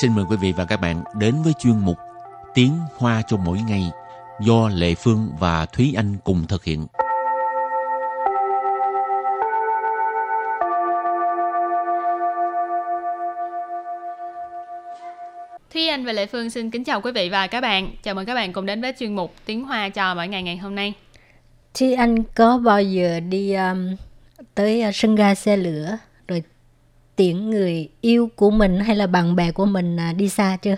xin mời quý vị và các bạn đến với chuyên mục Tiếng Hoa cho mỗi ngày do Lệ Phương và Thúy Anh cùng thực hiện. Thúy Anh và Lệ Phương xin kính chào quý vị và các bạn. Chào mừng các bạn cùng đến với chuyên mục Tiếng Hoa cho mỗi ngày ngày hôm nay. Thúy Anh có bao giờ đi um, tới uh, sân ga xe lửa tiễn người yêu của mình hay là bạn bè của mình uh, đi xa chưa?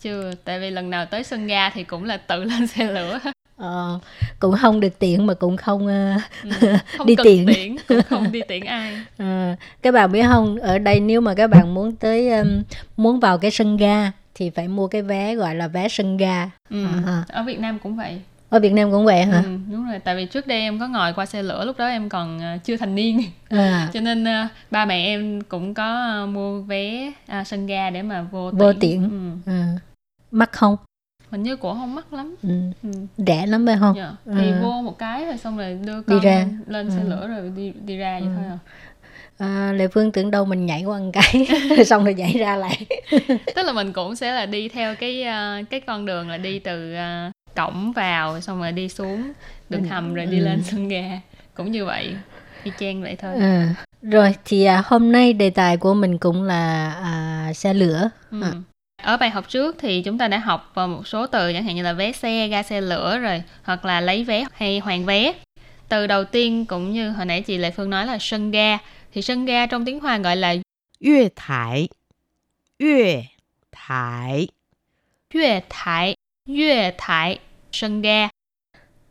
Chưa, tại vì lần nào tới sân ga thì cũng là tự lên xe lửa. Ờ, cũng không được tiện mà cũng không, uh, Ừ, không đi tiện. tiễn, cũng không đi tiễn ai. Ờ, các bạn biết không ở đây nếu mà các bạn muốn tới um, muốn vào cái sân ga thì phải mua cái vé gọi là vé sân ga Ừ, À. Ở Việt Nam cũng vậy. Ở Việt Nam cũng vậy hả Ừ, đúng rồi, tại vì trước đây em có ngồi qua xe lửa lúc đó em còn ờ, chưa thành niên. à, Cho nên ờ, ba mẹ em cũng có ờ, mua vé à, sân ga để mà vô tiễn. Vô tiễn. Ừ. à. mắc không Hình như cũng không mắc lắm. ừ. Ừ. rẻ lắm phải không Dạ. Thì Ừ. vô một cái rồi xong rồi đưa Đi con ra. lên xe Ừ. lửa rồi đi đi ra vậy Ừ. thôi à. à, Lệ Phương tưởng đâu mình nhảy qua một cái xong rồi nhảy ra lại Tức là mình cũng sẽ là đi theo cái cái con đường là đi từ cổng vào xong rồi đi xuống đường hầm rồi đi ừ. lên sân ga cũng như vậy đi chang vậy thôi ừ. rồi thì à, hôm nay đề tài của mình cũng là à, xe lửa ừ. à. ở bài học trước thì chúng ta đã học vào một số từ chẳng hạn như là vé xe ga xe lửa rồi hoặc là lấy vé hay hoàn vé từ đầu tiên cũng như hồi nãy chị lệ phương nói là sân ga thì sân ga trong tiếng hoa gọi là yue thải yue thải yue thải Yue.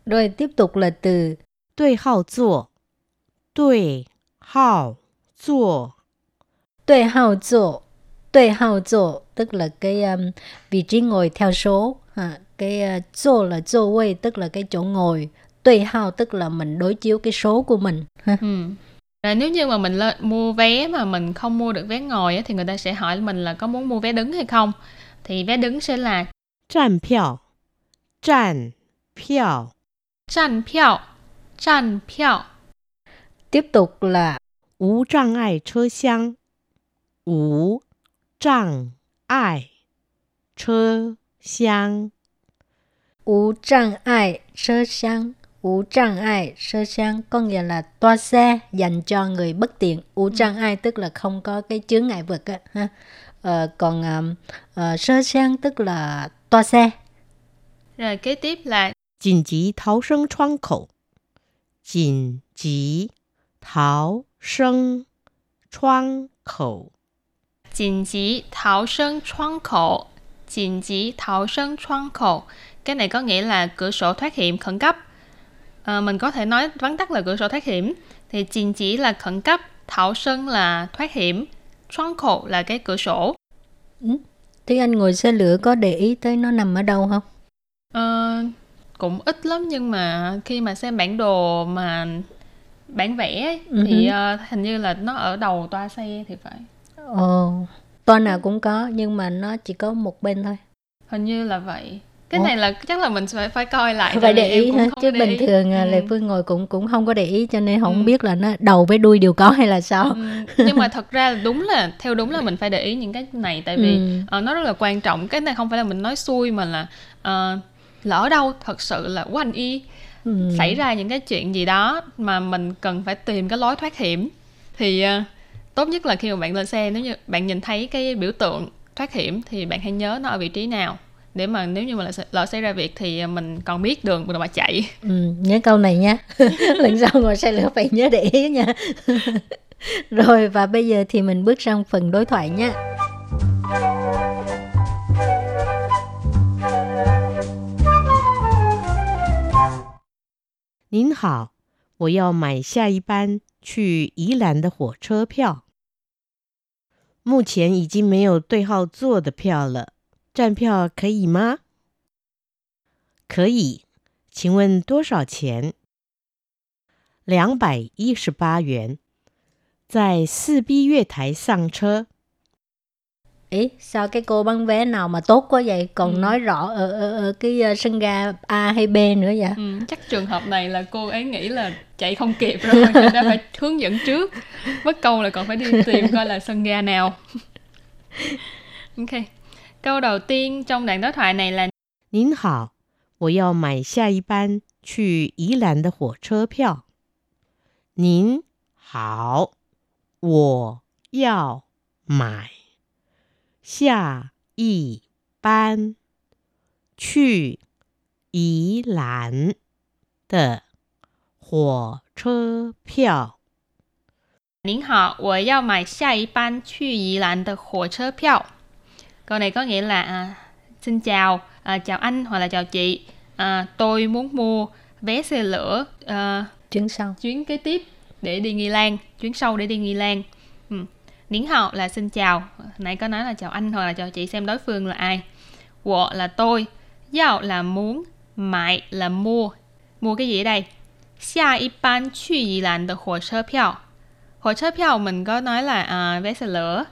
Rồi tiếp tục là từ Đối hào zuo. Đối hào zuo. Đối hào zuo. Đối hào zuo tức là cái um, vị trí ngồi theo số. Ha, cái uh, zuo là zuo wei tức là cái chỗ ngồi. Đối hào tức là mình đối chiếu cái số của mình. Ha. Ừ. Rồi nếu như mà mình lên mua vé mà mình không mua được vé ngồi thì người ta sẽ hỏi mình là có muốn mua vé đứng hay không. Thì vé đứng sẽ là 站票，站票， tràn票, tràn票. Tiếp tục là 无障碍车厢，无障碍车厢， Ú trang ai sơ sang Ú trang ai sơ sang có nghĩa là toa xe dành cho người bất tiện. Ú trang ai tức là không có cái chướng ngại vật á, ha. Ờ, còn um, ờ, sơ sang tức là toa xe. Rồi kế tiếp là Chỉnh trí tháo sân choang khẩu. Chỉnh trí tháo sân choang khẩu. Chỉnh trí tháo sân choang khẩu. Chỉnh trí tháo sân choang khẩu. Cái này có nghĩa là cửa sổ thoát hiểm khẩn cấp. À, mình có thể nói vắn tắt là cửa sổ thoát hiểm. Thì chỉnh chỉ là khẩn cấp, thảo sân là thoát hiểm, choang khẩu là cái cửa sổ. Ừ. Thế anh ngồi xe lửa có để ý tới nó nằm ở đâu không? Ờ, cũng ít lắm nhưng mà khi mà xem bản đồ mà bản vẽ ấy, Ừ thì ờ, hình như là nó ở đầu toa xe thì phải. Ồ, toa nào cũng có nhưng mà nó chỉ có một bên thôi. Hình như là vậy. Cái Ủa? này là chắc là mình phải phải coi lại phải để ý ha chứ để bình ý. thường à, Ừ. Lệ Phương ngồi cũng cũng không có để ý cho nên không Ừ. biết là nó đầu với đuôi đều có hay là sao. Ừ, nhưng mà thật ra đúng là theo đúng là mình phải để ý những cái này tại vì Ừ. ờ, nó rất là quan trọng cái này không phải là mình nói xui mà là ờ, lỡ đâu thật sự là quanh y Ừ. xảy ra những cái chuyện gì đó mà mình cần phải tìm cái lối thoát hiểm thì ờ, tốt nhất là khi mà bạn lên xe nếu như bạn nhìn thấy cái biểu tượng thoát hiểm thì bạn hãy nhớ nó ở vị trí nào để mà nếu như mà lỡ, lỡ xảy ra việc thì mình còn biết đường mà chạy Ừ, nhớ câu này nha lần sau ngồi xe lửa phải nhớ để ý nha rồi và bây giờ thì mình bước sang phần đối thoại nha 您好，我要买下一班去宜兰的火车票。目前已经没有对号座的票了， 站票可以吗？可以，请问多少钱？两百一十八元，在四 B 月台上车。 Ý, sao cái cô bán vé nào mà tốt quá vậy? Còn Ừ. nói rõ ở, ở, ở cái ờ, sân ga A hay B nữa vậy? Ừ, chắc trường hợp này là cô ấy nghĩ là chạy không kịp rồi nên đã phải hướng dẫn trước mất câu là còn phải đi tìm coi là sân ga nào ok Câu đầu tiên trong đoạn đối thoại này là 您好，我要买下一班去宜兰的火车票。您好，我要买下一班去宜兰的火车票。您好，我要买下一班去宜兰的火车票. câu này có nghĩa là à, xin chào à, chào anh hoặc là chào chị. À, tôi muốn mua vé xe lửa à, chuyến sau. chuyến kế tiếp để đi nghi lan chuyến sau để đi nghi lan. Ừ. nín là xin chào. Nãy có nói là chào anh hoặc là chào chị xem đối phương là ai. Wo là tôi. Yao là muốn. Mại là mua. Mua cái gì ở đây? Xa y ban chu y lan de hồ sơ piao. Hồ sơ piao mình có nói là à, vé xe lửa.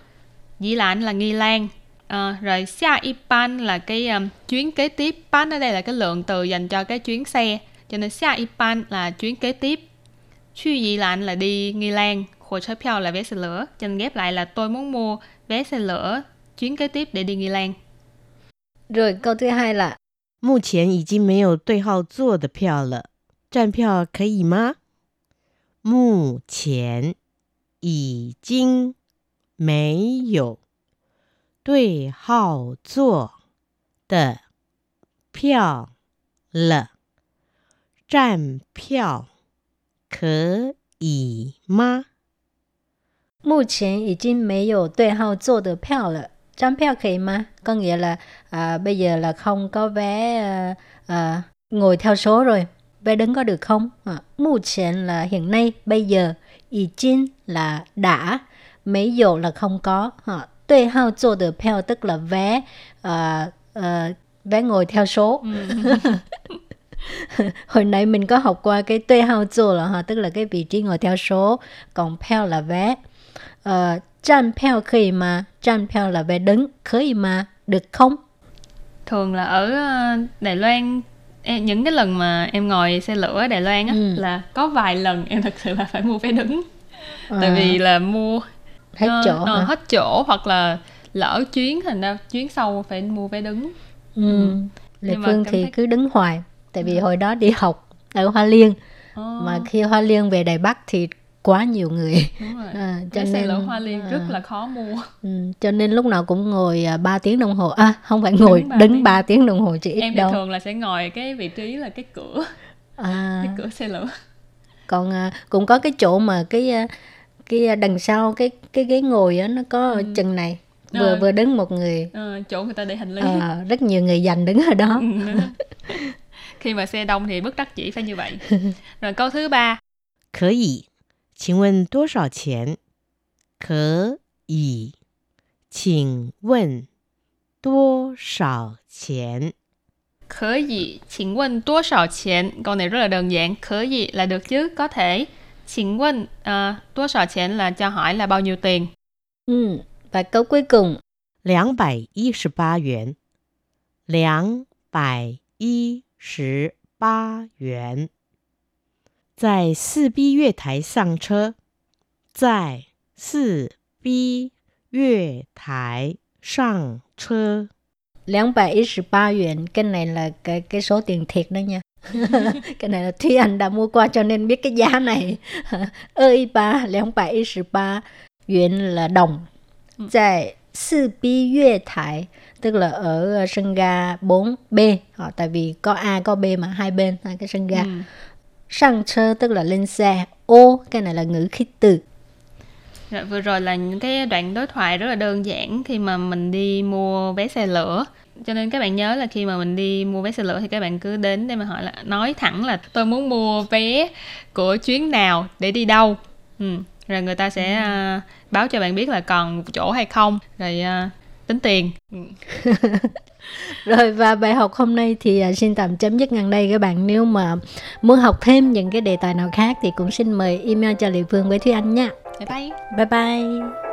Dĩ lãn là nghi lan. À, rồi xia y ban là cái um, chuyến kế tiếp. Ban ở đây là cái lượng từ dành cho cái chuyến xe. Cho nên xia y ban là chuyến kế tiếp. Chu Yi Lan là đi Nghi Lan. Hồ sơ票 là vé xe lửa. Cho nên ghép lại là tôi muốn mua vé xe lửa chuyến kế tiếp để đi Nghi Lan. Rồi câu thứ hai là 目前已经没有对号座的票了，站票可以吗？目前已经没有 对号座的票了，站票可以吗？目前已经没有对号座的票了。Trang票 khỉ mà có nghĩa là à, bây giờ là không có vé à, à, ngồi theo số rồi vé đứng có được không à, mù chén là hiện nay bây giờ ý chín là đã mấy dụ là không có à, tuệ hao做的票 tức là vé à, à, vé ngồi theo số hồi nãy mình có học qua cái tuệ hao 做 là ha tức là cái vị trí ngồi theo số còn票 là vé uh, Trang票 khỉ mà Trang票 là vé đứng khỉ mà được không Thường là ở ờ, Đài Loan em, những cái lần mà em ngồi xe lửa ở Đài Loan á Ừ. là có vài lần em thật sự là phải mua vé đứng à, tại vì là mua hết ờ, chỗ ờ, hả? hết chỗ hoặc là lỡ chuyến thành ra chuyến sau phải mua vé đứng. Ừ. Lệ Nhưng Phương thì thấy- cứ đứng hoài tại vì hồi đó đi học ở Hoa Liên. Ờ, mà khi Hoa Liên về Đài Bắc thì quá nhiều người. Đúng rồi. à, cho xe nên Hoa Liên à, rất là khó mua. Ừ, cho nên lúc nào cũng ngồi à, 3 tiếng đồng hồ. À không phải ngồi Đứng ba đứng tiếng. 3 tiếng đồng hồ chỉ ít em đâu. thường là sẽ ngồi cái vị trí là cái cửa. À, cái cửa xe lửa. Còn à, cũng có cái chỗ mà cái à, cái đằng sau cái cái ghế ngồi á nó có ừ. chừng này ờ. vừa ừ. vừa đứng một người. Ừ, chỗ người ta để hành lý. Ờ, rất nhiều người dành đứng ở đó. Ừ, Khi mà xe đông thì bất đắc chỉ phải như vậy. Rồi câu thứ ba. Có thể xin hỏi bao nhiêu tiền có thể xin hỏi bao nhiêu tiền có thể xin hỏi bao nhiêu tiền câu này rất là đơn giản. Có thể là được chứ? Có thể. 请问 uh, 多少钱 là cho hỏi là bao nhiêu tiền ừ. và câu cuối cùng 两百一十八元，两百一十八元。在四 B 月台上车，在四 B 月台上车。 213 yuan cái này là cái cái số tiền thiệt đó nha cái này là Thúy Anh đã mua qua cho nên biết cái giá này. Ơi ba 213 yuan là đồng. Ừ. tại 4B Yue Thái tức là ở ờ, sân ga 4B họ tại vì có A có B mà hai bên hai cái sân ga. Ừ. sang chơ tức là lên xe. Ô cái này là ngữ khí từ Rồi, vừa rồi là những cái đoạn đối thoại rất là đơn giản khi mà mình đi mua vé xe lửa cho nên các bạn nhớ là khi mà mình đi mua vé xe lửa thì các bạn cứ đến để mà hỏi là nói thẳng là tôi muốn mua vé của chuyến nào để đi đâu ừ. rồi người ta sẽ à, báo cho bạn biết là còn chỗ hay không rồi à, tính tiền ừ. Rồi và bài học hôm nay thì à, xin tạm chấm dứt ngang đây các bạn. Nếu mà muốn học thêm những cái đề tài nào khác thì cũng xin mời email cho Lệ Phương với Thúy Anh nha. 拜拜。拜拜。